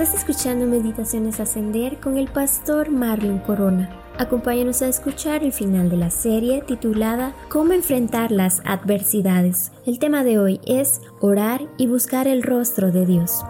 Estás escuchando Meditaciones Ascender con el pastor Marlon Corona. Acompáñanos a escuchar el final de la serie titulada Cómo enfrentar las adversidades. El tema de hoy es orar y buscar el rostro de Dios.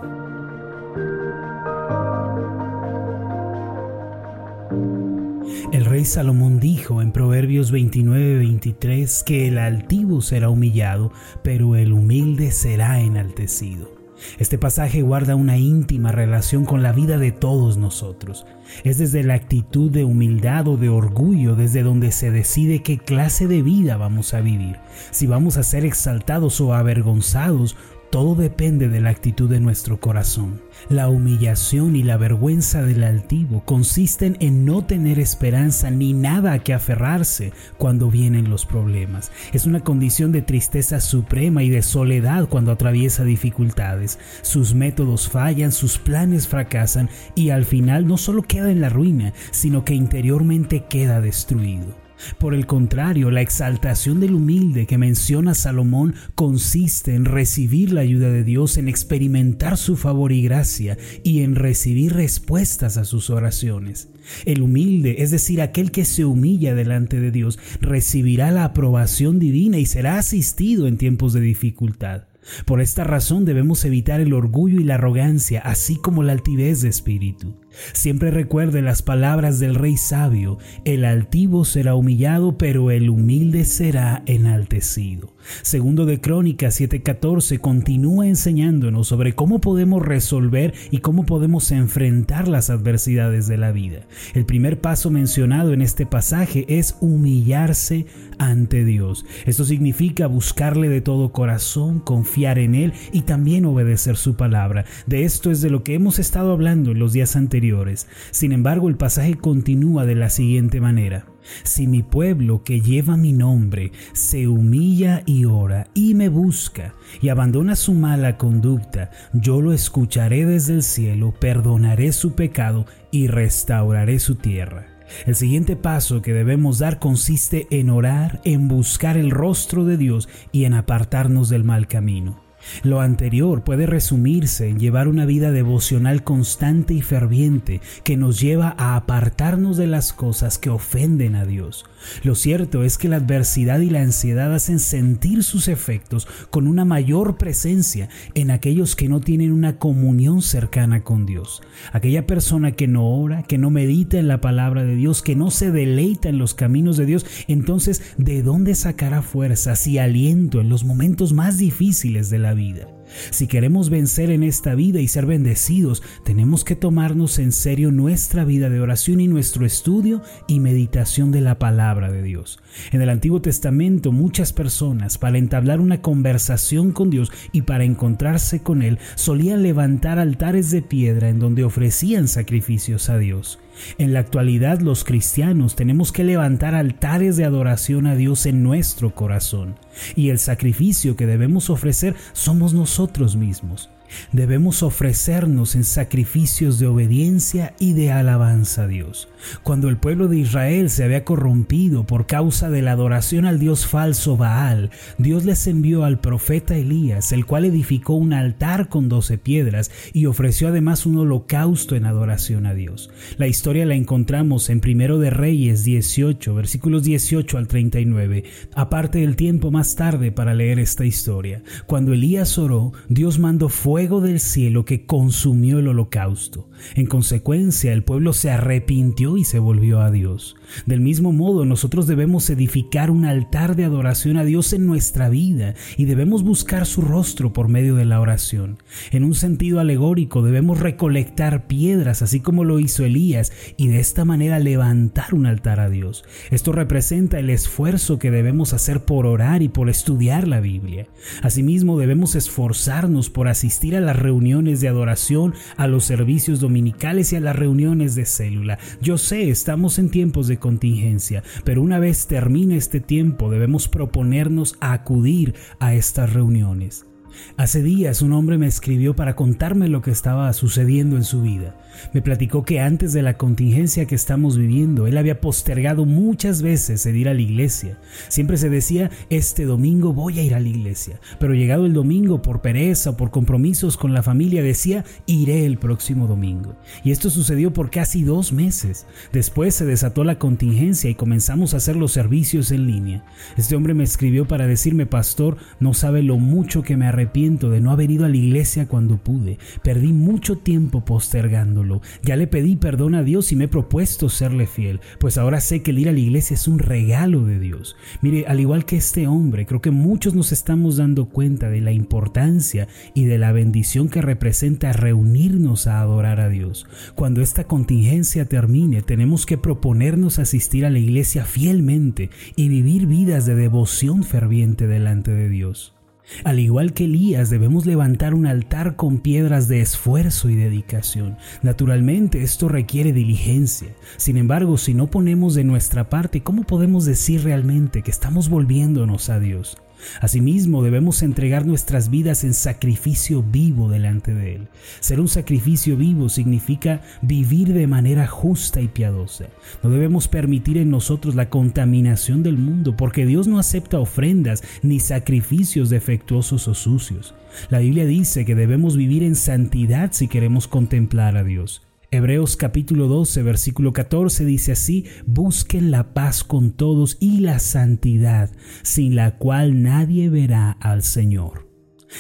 El rey Salomón dijo en Proverbios 29-23 que el altivo será humillado, pero el humilde será enaltecido. Este pasaje guarda una íntima relación con la vida de todos nosotros. Es desde la actitud de humildad o de orgullo desde donde se decide qué clase de vida vamos a vivir, si vamos a ser exaltados o avergonzados todo depende de la actitud de nuestro corazón. La humillación y la vergüenza del altivo consisten en no tener esperanza ni nada a que aferrarse cuando vienen los problemas. Es una condición de tristeza suprema y de soledad cuando atraviesa dificultades. Sus métodos fallan, sus planes fracasan y al final no solo queda en la ruina, sino que interiormente queda destruido. Por el contrario, la exaltación del humilde que menciona Salomón consiste en recibir la ayuda de Dios, en experimentar su favor y gracia y en recibir respuestas a sus oraciones. El humilde, es decir, aquel que se humilla delante de Dios, recibirá la aprobación divina y será asistido en tiempos de dificultad. Por esta razón debemos evitar el orgullo y la arrogancia, así como la altivez de espíritu. Siempre recuerde las palabras del rey sabio, el altivo será humillado, pero el humilde será enaltecido. Segundo de Crónicas 7:14 continúa enseñándonos sobre cómo podemos resolver y cómo podemos enfrentar las adversidades de la vida. El primer paso mencionado en este pasaje es humillarse ante Dios. Esto significa buscarle de todo corazón, confiar en Él y también obedecer su palabra. De esto es de lo que hemos estado hablando en los días anteriores. Sin embargo, el pasaje continúa de la siguiente manera. Si mi pueblo que lleva mi nombre se humilla y ora y me busca y abandona su mala conducta, yo lo escucharé desde el cielo, perdonaré su pecado y restauraré su tierra. El siguiente paso que debemos dar consiste en orar, en buscar el rostro de Dios y en apartarnos del mal camino. Lo anterior puede resumirse en llevar una vida devocional constante y ferviente que nos lleva a apartarnos de las cosas que ofenden a Dios. Lo cierto es que la adversidad y la ansiedad hacen sentir sus efectos con una mayor presencia en aquellos que no tienen una comunión cercana con Dios. Aquella persona que no ora, que no medita en la palabra de Dios, que no se deleita en los caminos de Dios, entonces ¿de dónde sacará fuerzas y aliento en los momentos más difíciles de la vida? Si queremos vencer en esta vida y ser bendecidos, tenemos que tomarnos en serio nuestra vida de oración y nuestro estudio y meditación de la palabra de Dios. En el Antiguo Testamento muchas personas para entablar una conversación con Dios y para encontrarse con Él solían levantar altares de piedra en donde ofrecían sacrificios a Dios. En la actualidad los cristianos tenemos que levantar altares de adoración a Dios en nuestro corazón y el sacrificio que debemos ofrecer somos nosotros mismos. Debemos ofrecernos en sacrificios de obediencia y de alabanza a Dios. Cuando el pueblo de Israel se había corrompido por causa de la adoración al dios falso Baal, Dios les envió al profeta Elías, el cual edificó un altar con doce piedras y ofreció además un holocausto en adoración a Dios. La historia la encontramos en Primero de Reyes 18, versículos 18 al 39. Aparte del tiempo más tarde para leer esta historia. Cuando Elías oró, Dios mandó fuego fuego del cielo que consumió el holocausto. En consecuencia, el pueblo se arrepintió y se volvió a Dios. Del mismo modo, nosotros debemos edificar un altar de adoración a Dios en nuestra vida y debemos buscar su rostro por medio de la oración. En un sentido alegórico, debemos recolectar piedras, así como lo hizo Elías, y de esta manera levantar un altar a Dios. Esto representa el esfuerzo que debemos hacer por orar y por estudiar la Biblia. Asimismo, debemos esforzarnos por asistir a las reuniones de adoración, a los servicios dominicales y a las reuniones de célula. Yo sé, estamos en tiempos de contingencia, pero una vez termine este tiempo debemos proponernos acudir a estas reuniones. Hace días un hombre me escribió para contarme lo que estaba sucediendo en su vida. Me platicó que antes de la contingencia que estamos viviendo, él había postergado muchas veces el ir a la iglesia. Siempre se decía, este domingo voy a ir a la iglesia. Pero llegado el domingo, por pereza o por compromisos con la familia, decía, iré el próximo domingo. Y esto sucedió por casi dos meses. Después se desató la contingencia y comenzamos a hacer los servicios en línea. Este hombre me escribió para decirme, pastor, no sabe lo mucho que me arrepiento de no haber ido a la iglesia cuando pude. Perdí mucho tiempo postergándolo. Ya le pedí perdón a Dios y me he propuesto serle fiel, pues ahora sé que el ir a la iglesia es un regalo de Dios. Mire, al igual que este hombre, creo que muchos nos estamos dando cuenta de la importancia y de la bendición que representa reunirnos a adorar a Dios. Cuando esta contingencia termine, tenemos que proponernos asistir a la iglesia fielmente y vivir vidas de devoción ferviente delante de Dios. Al igual que Elías, debemos levantar un altar con piedras de esfuerzo y dedicación. Naturalmente, esto requiere diligencia. Sin embargo, si no ponemos de nuestra parte, ¿cómo podemos decir realmente que estamos volviéndonos a Dios? Asimismo, debemos entregar nuestras vidas en sacrificio vivo delante de Él. Ser un sacrificio vivo significa vivir de manera justa y piadosa. No debemos permitir en nosotros la contaminación del mundo, porque Dios no acepta ofrendas ni sacrificios defectuosos o sucios. La Biblia dice que debemos vivir en santidad si queremos contemplar a Dios. Hebreos capítulo 12, versículo 14 dice así, busquen la paz con todos y la santidad, sin la cual nadie verá al Señor.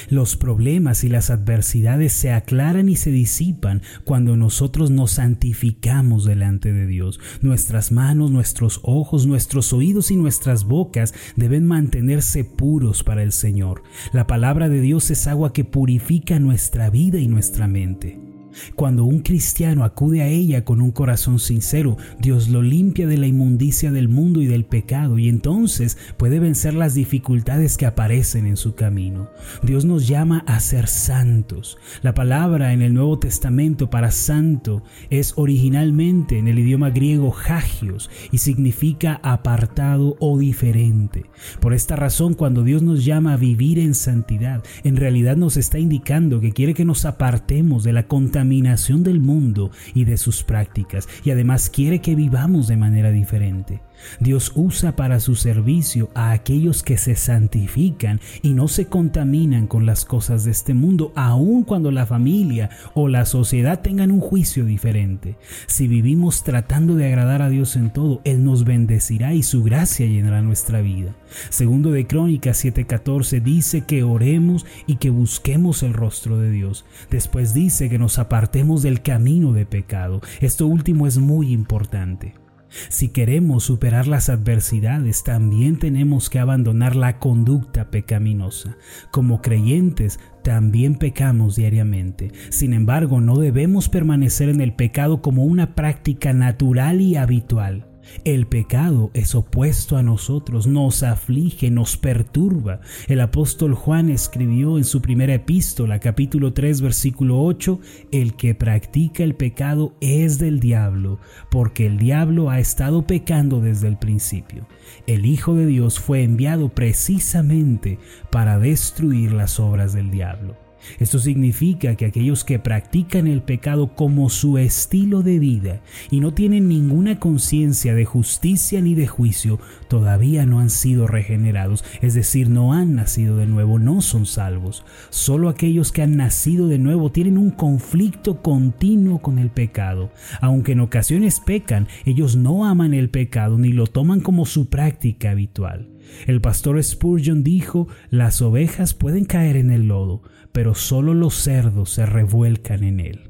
Los problemas y las adversidades se aclaran y se disipan cuando nosotros nos santificamos delante de Dios. Nuestras manos, nuestros ojos, nuestros oídos y nuestras bocas deben mantenerse puros para el Señor. La palabra de Dios es agua que purifica nuestra vida y nuestra mente. Cuando un cristiano acude a ella con un corazón sincero, Dios lo limpia de la inmundicia del mundo y del pecado y entonces puede vencer las dificultades que aparecen en su camino. Dios nos llama a ser santos. La palabra en el Nuevo Testamento para santo es originalmente en el idioma griego hagios y significa apartado o diferente. Por esta razón, cuando Dios nos llama a vivir en santidad, en realidad nos está indicando que quiere que nos apartemos de la contaminación contaminación del mundo y de sus prácticas y además quiere que vivamos de manera diferente. Dios usa para su servicio a aquellos que se santifican y no se contaminan con las cosas de este mundo, aun cuando la familia o la sociedad tengan un juicio diferente. Si vivimos tratando de agradar a Dios en todo, Él nos bendecirá y su gracia llenará nuestra vida. Segundo de Crónicas 7:14 dice que oremos y que busquemos el rostro de Dios. Después dice que nos apartemos del camino de pecado. Esto último es muy importante. Si queremos superar las adversidades, también tenemos que abandonar la conducta pecaminosa. Como creyentes, también pecamos diariamente. Sin embargo, no debemos permanecer en el pecado como una práctica natural y habitual. El pecado es opuesto a nosotros, nos aflige, nos perturba. El apóstol Juan escribió en su primera epístola, capítulo 3, versículo 8, el que practica el pecado es del diablo, porque el diablo ha estado pecando desde el principio. El Hijo de Dios fue enviado precisamente para destruir las obras del diablo. Esto significa que aquellos que practican el pecado como su estilo de vida y no tienen ninguna conciencia de justicia ni de juicio, todavía no han sido regenerados, es decir, no han nacido de nuevo, no son salvos. Solo aquellos que han nacido de nuevo tienen un conflicto continuo con el pecado. Aunque en ocasiones pecan, ellos no aman el pecado ni lo toman como su práctica habitual. El pastor Spurgeon dijo, las ovejas pueden caer en el lodo, pero solo los cerdos se revuelcan en él.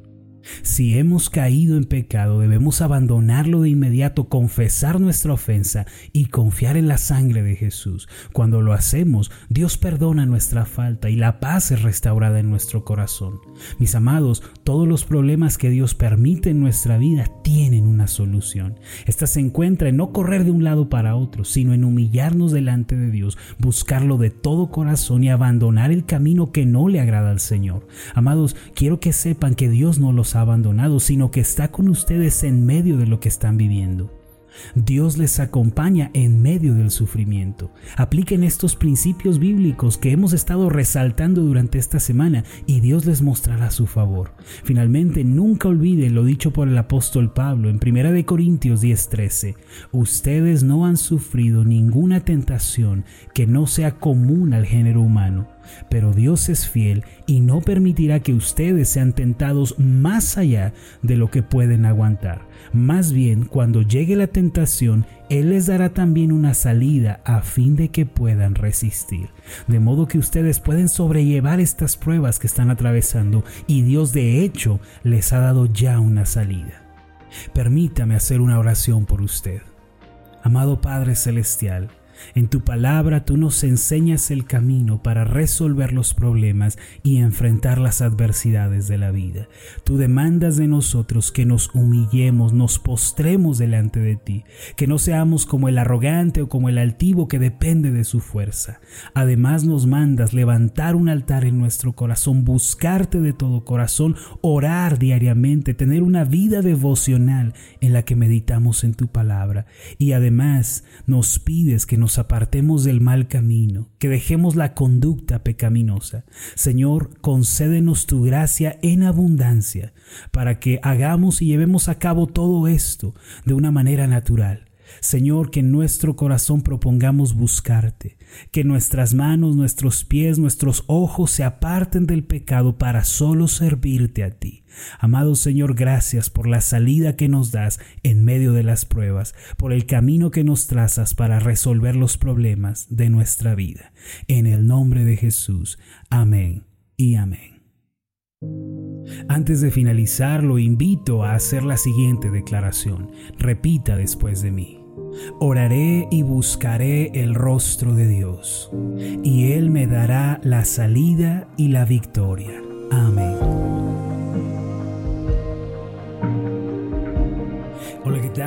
Si hemos caído en pecado, debemos abandonarlo de inmediato, confesar nuestra ofensa y confiar en la sangre de Jesús. Cuando lo hacemos, Dios perdona nuestra falta y la paz es restaurada en nuestro corazón. Mis amados, todos los problemas que Dios permite en nuestra vida tienen una solución. Esta se encuentra en no correr de un lado para otro, sino en humillarnos delante de Dios, buscarlo de todo corazón y abandonar el camino que no le agrada al Señor. Amados, quiero que sepan que Dios no los ha abandonado, sino que está con ustedes en medio de lo que están viviendo. Dios les acompaña en medio del sufrimiento. Apliquen estos principios bíblicos que hemos estado resaltando durante esta semana y Dios les mostrará su favor. Finalmente, nunca olviden lo dicho por el apóstol Pablo en 1 Corintios 10:13. Ustedes no han sufrido ninguna tentación que no sea común al género humano pero Dios es fiel y no permitirá que ustedes sean tentados más allá de lo que pueden aguantar. Más bien, cuando llegue la tentación, Él les dará también una salida a fin de que puedan resistir. De modo que ustedes pueden sobrellevar estas pruebas que están atravesando y Dios de hecho les ha dado ya una salida. Permítame hacer una oración por usted. Amado Padre Celestial, en tu palabra tú nos enseñas el camino para resolver los problemas y enfrentar las adversidades de la vida. Tú demandas de nosotros que nos humillemos, nos postremos delante de ti, que no seamos como el arrogante o como el altivo que depende de su fuerza. Además nos mandas levantar un altar en nuestro corazón, buscarte de todo corazón, orar diariamente, tener una vida devocional en la que meditamos en tu palabra. Y además nos pides que nos apartemos del mal camino, que dejemos la conducta pecaminosa. Señor, concédenos tu gracia en abundancia para que hagamos y llevemos a cabo todo esto de una manera natural. Señor, que en nuestro corazón propongamos buscarte, que nuestras manos, nuestros pies, nuestros ojos se aparten del pecado para solo servirte a ti. Amado Señor, gracias por la salida que nos das en medio de las pruebas, por el camino que nos trazas para resolver los problemas de nuestra vida. En el nombre de Jesús. Amén y amén. Antes de finalizar, lo invito a hacer la siguiente declaración. Repita después de mí. Oraré y buscaré el rostro de Dios, y Él me dará la salida y la victoria. Amén.